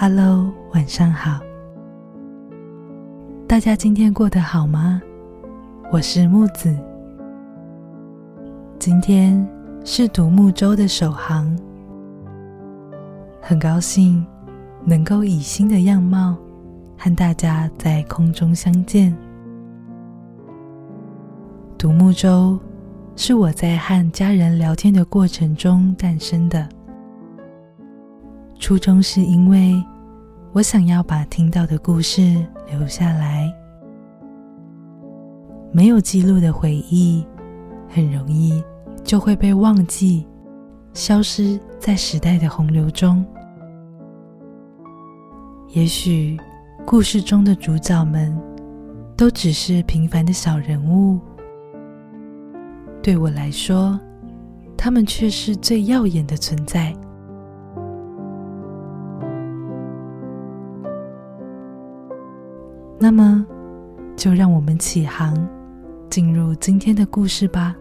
Hello，晚上好。大家今天过得好吗？我是木子。今天是独木舟的首航，很高兴能够以新的样貌和大家在空中相见。独木舟是我在和家人聊天的过程中诞生的。初衷是因为我想要把听到的故事留下来。没有记录的回忆，很容易就会被忘记，消失在时代的洪流中。也许故事中的主角们都只是平凡的小人物，对我来说，他们却是最耀眼的存在。那么，就让我们起航，进入今天的故事吧。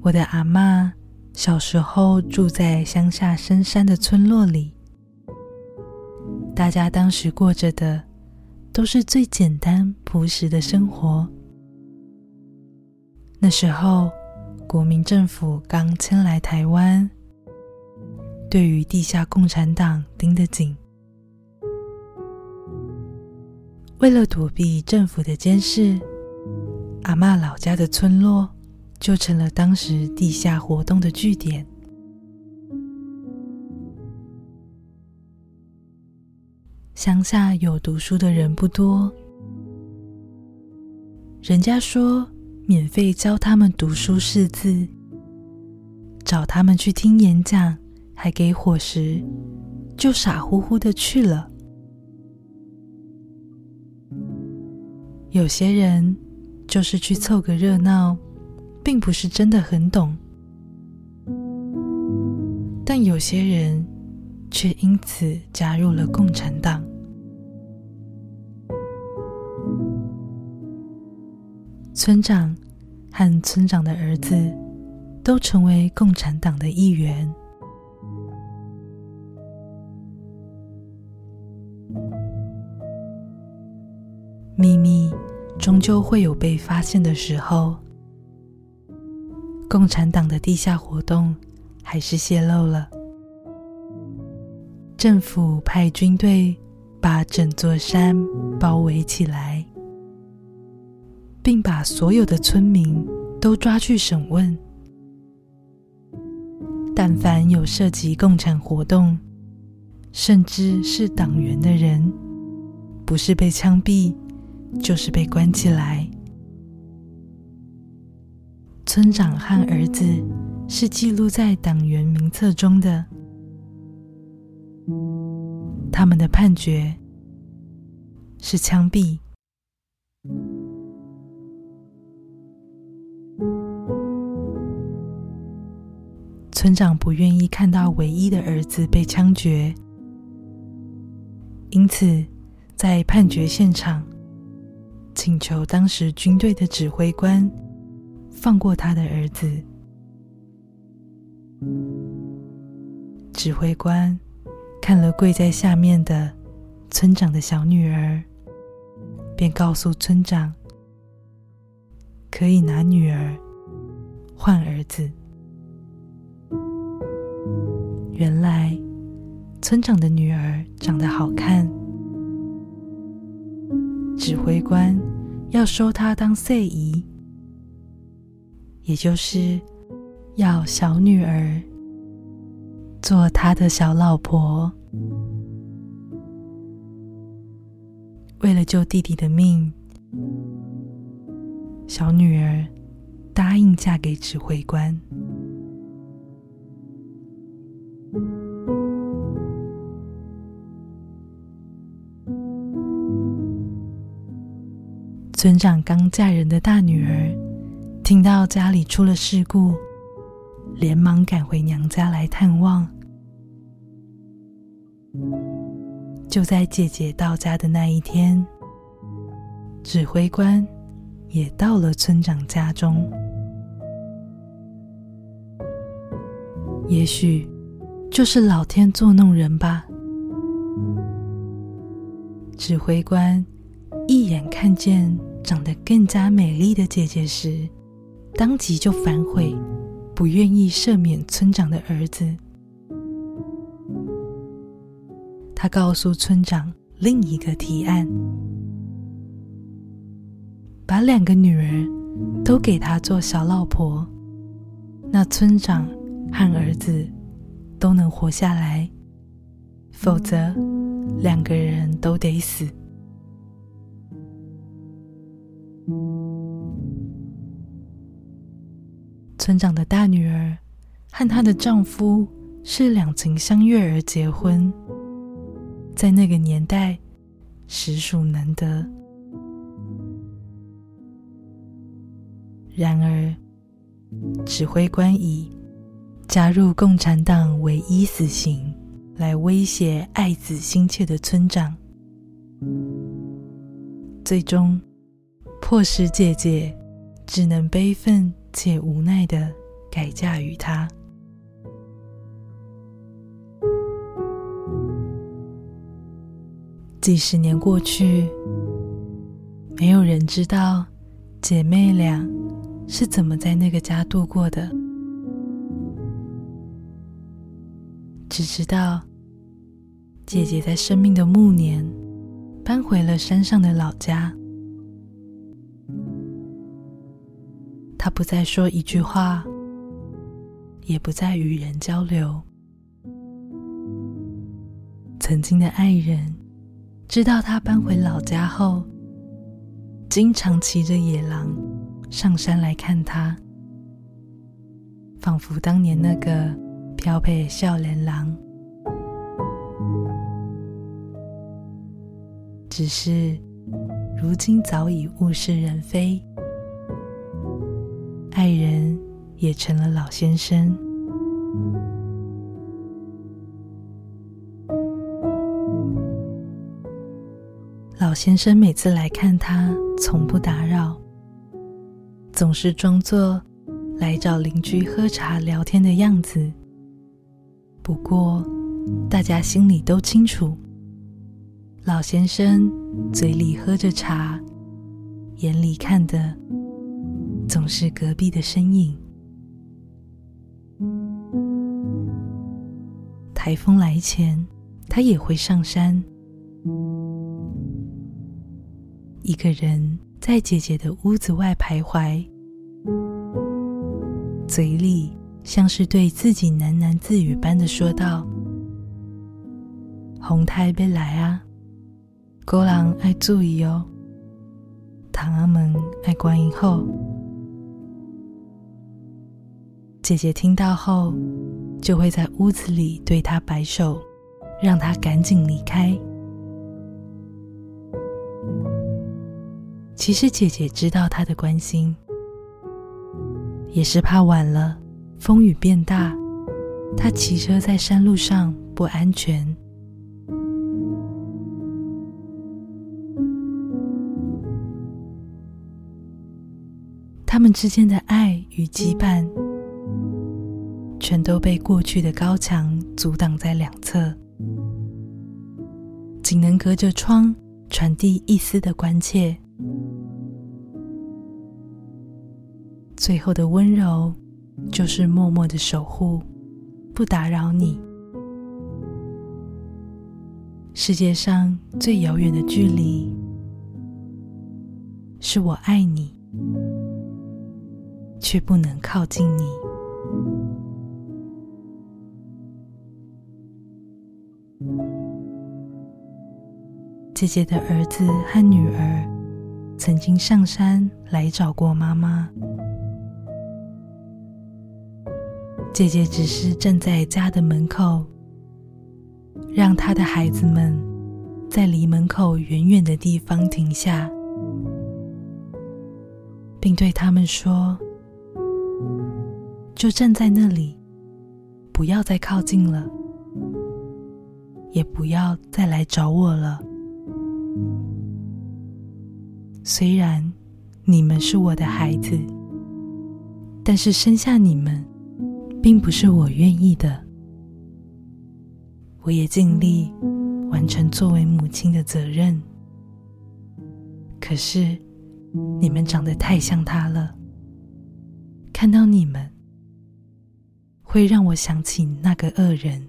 我的阿妈小时候住在乡下深山的村落里，大家当时过着的。都是最简单朴实的生活。那时候，国民政府刚迁来台湾，对于地下共产党盯得紧。为了躲避政府的监视，阿妈老家的村落就成了当时地下活动的据点。乡下有读书的人不多，人家说免费教他们读书识字，找他们去听演讲，还给伙食，就傻乎乎的去了。有些人就是去凑个热闹，并不是真的很懂，但有些人。却因此加入了共产党。村长和村长的儿子都成为共产党的一员。秘密终究会有被发现的时候。共产党的地下活动还是泄露了。政府派军队把整座山包围起来，并把所有的村民都抓去审问。但凡有涉及共产活动，甚至是党员的人，不是被枪毙，就是被关起来。村长和儿子是记录在党员名册中的。他们的判决是枪毙。村长不愿意看到唯一的儿子被枪决，因此在判决现场请求当时军队的指挥官放过他的儿子。指挥官。看了跪在下面的村长的小女儿，便告诉村长：“可以拿女儿换儿子。”原来村长的女儿长得好看，指挥官要收她当赛姨，也就是要小女儿。做他的小老婆，为了救弟弟的命，小女儿答应嫁给指挥官。村长刚嫁人的大女儿，听到家里出了事故，连忙赶回娘家来探望。就在姐姐到家的那一天，指挥官也到了村长家中。也许就是老天作弄人吧。指挥官一眼看见长得更加美丽的姐姐时，当即就反悔，不愿意赦免村长的儿子。他告诉村长另一个提案，把两个女儿都给他做小老婆，那村长和儿子都能活下来，否则两个人都得死。村长的大女儿和她的丈夫是两情相悦而结婚。在那个年代，实属难得。然而，指挥官以加入共产党唯一死刑来威胁爱子心切的村长，最终迫使姐姐只能悲愤且无奈的改嫁于他。几十年过去，没有人知道姐妹俩是怎么在那个家度过的，只知道姐姐在生命的暮年搬回了山上的老家。他不再说一句话，也不再与人交流。曾经的爱人。知道他搬回老家后，经常骑着野狼上山来看他，仿佛当年那个飘配笑脸狼。只是如今早已物是人非，爱人也成了老先生。老先生每次来看他，从不打扰，总是装作来找邻居喝茶聊天的样子。不过，大家心里都清楚，老先生嘴里喝着茶，眼里看的总是隔壁的身影。台风来前，他也会上山。一个人在姐姐的屋子外徘徊，嘴里像是对自己喃喃自语般的说道：“红太别来啊，狗狼爱注意哦，唐阿门爱观音后。”姐姐听到后，就会在屋子里对他摆手，让他赶紧离开。其实姐姐知道他的关心，也是怕晚了风雨变大，他骑车在山路上不安全。他们之间的爱与羁绊，全都被过去的高墙阻挡在两侧，仅能隔着窗传递一丝的关切。最后的温柔，就是默默的守护，不打扰你。世界上最遥远的距离，是我爱你，却不能靠近你。姐姐的儿子和女儿曾经上山来找过妈妈。姐姐只是站在家的门口，让她的孩子们在离门口远远的地方停下，并对他们说：“就站在那里，不要再靠近了，也不要再来找我了。虽然你们是我的孩子，但是生下你们并不是我愿意的。我也尽力完成作为母亲的责任，可是你们长得太像他了，看到你们会让我想起那个恶人，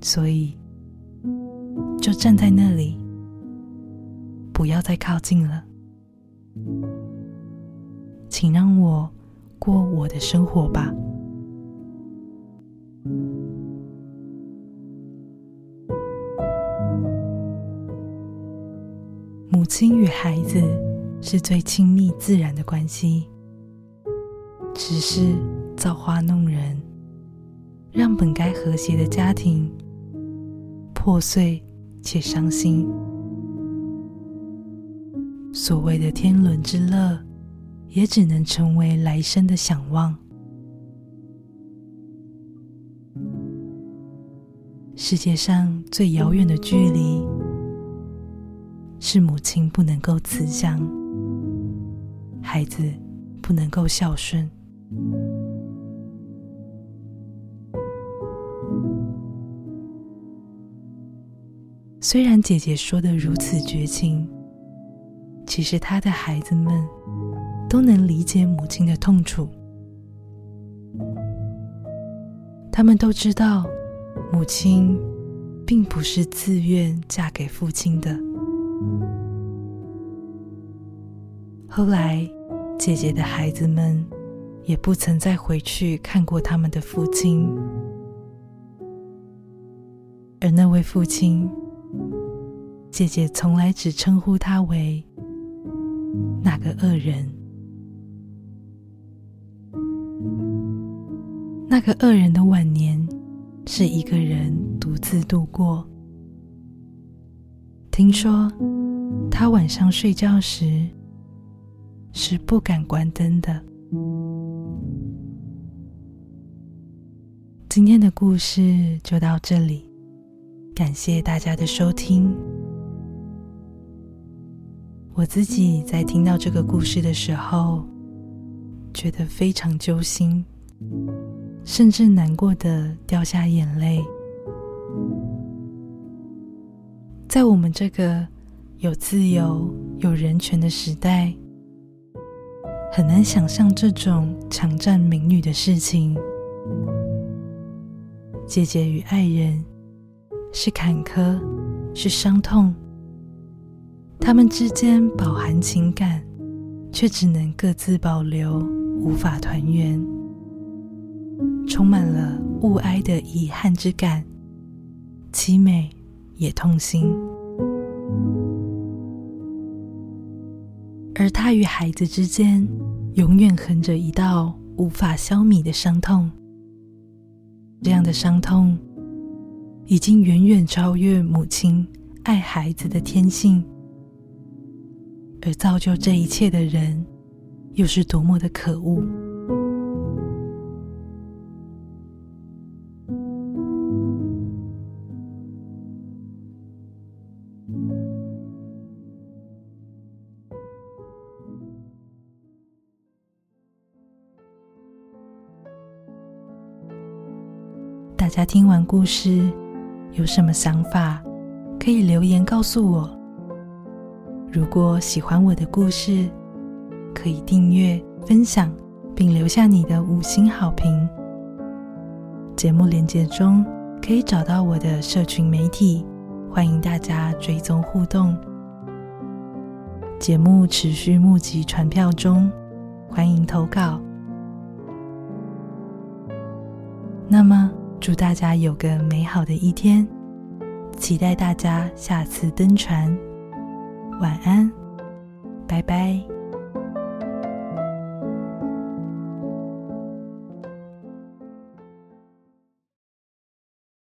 所以就站在那里，不要再靠近了，请让我过我的生活吧。母亲与孩子是最亲密自然的关系，只是造化弄人，让本该和谐的家庭破碎且伤心。所谓的天伦之乐，也只能成为来生的想望。世界上最遥远的距离。是母亲不能够慈祥，孩子不能够孝顺。虽然姐姐说的如此绝情，其实他的孩子们都能理解母亲的痛楚。他们都知道，母亲并不是自愿嫁给父亲的。后来，姐姐的孩子们也不曾再回去看过他们的父亲，而那位父亲，姐姐从来只称呼他为那个恶人。那个恶人的晚年是一个人独自度过。听说他晚上睡觉时是不敢关灯的。今天的故事就到这里，感谢大家的收听。我自己在听到这个故事的时候，觉得非常揪心，甚至难过的掉下眼泪。在我们这个有自由、有人权的时代，很难想象这种抢占民女的事情。姐姐与爱人是坎坷，是伤痛，他们之间饱含情感，却只能各自保留，无法团圆，充满了物哀的遗憾之感，凄美。也痛心，而他与孩子之间永远横着一道无法消弭的伤痛。这样的伤痛已经远远超越母亲爱孩子的天性，而造就这一切的人又是多么的可恶！大家听完故事有什么想法，可以留言告诉我。如果喜欢我的故事，可以订阅、分享，并留下你的五星好评。节目连接中可以找到我的社群媒体，欢迎大家追踪互动。节目持续募集传票中，欢迎投稿。那么。祝大家有个美好的一天，期待大家下次登船。晚安，拜拜。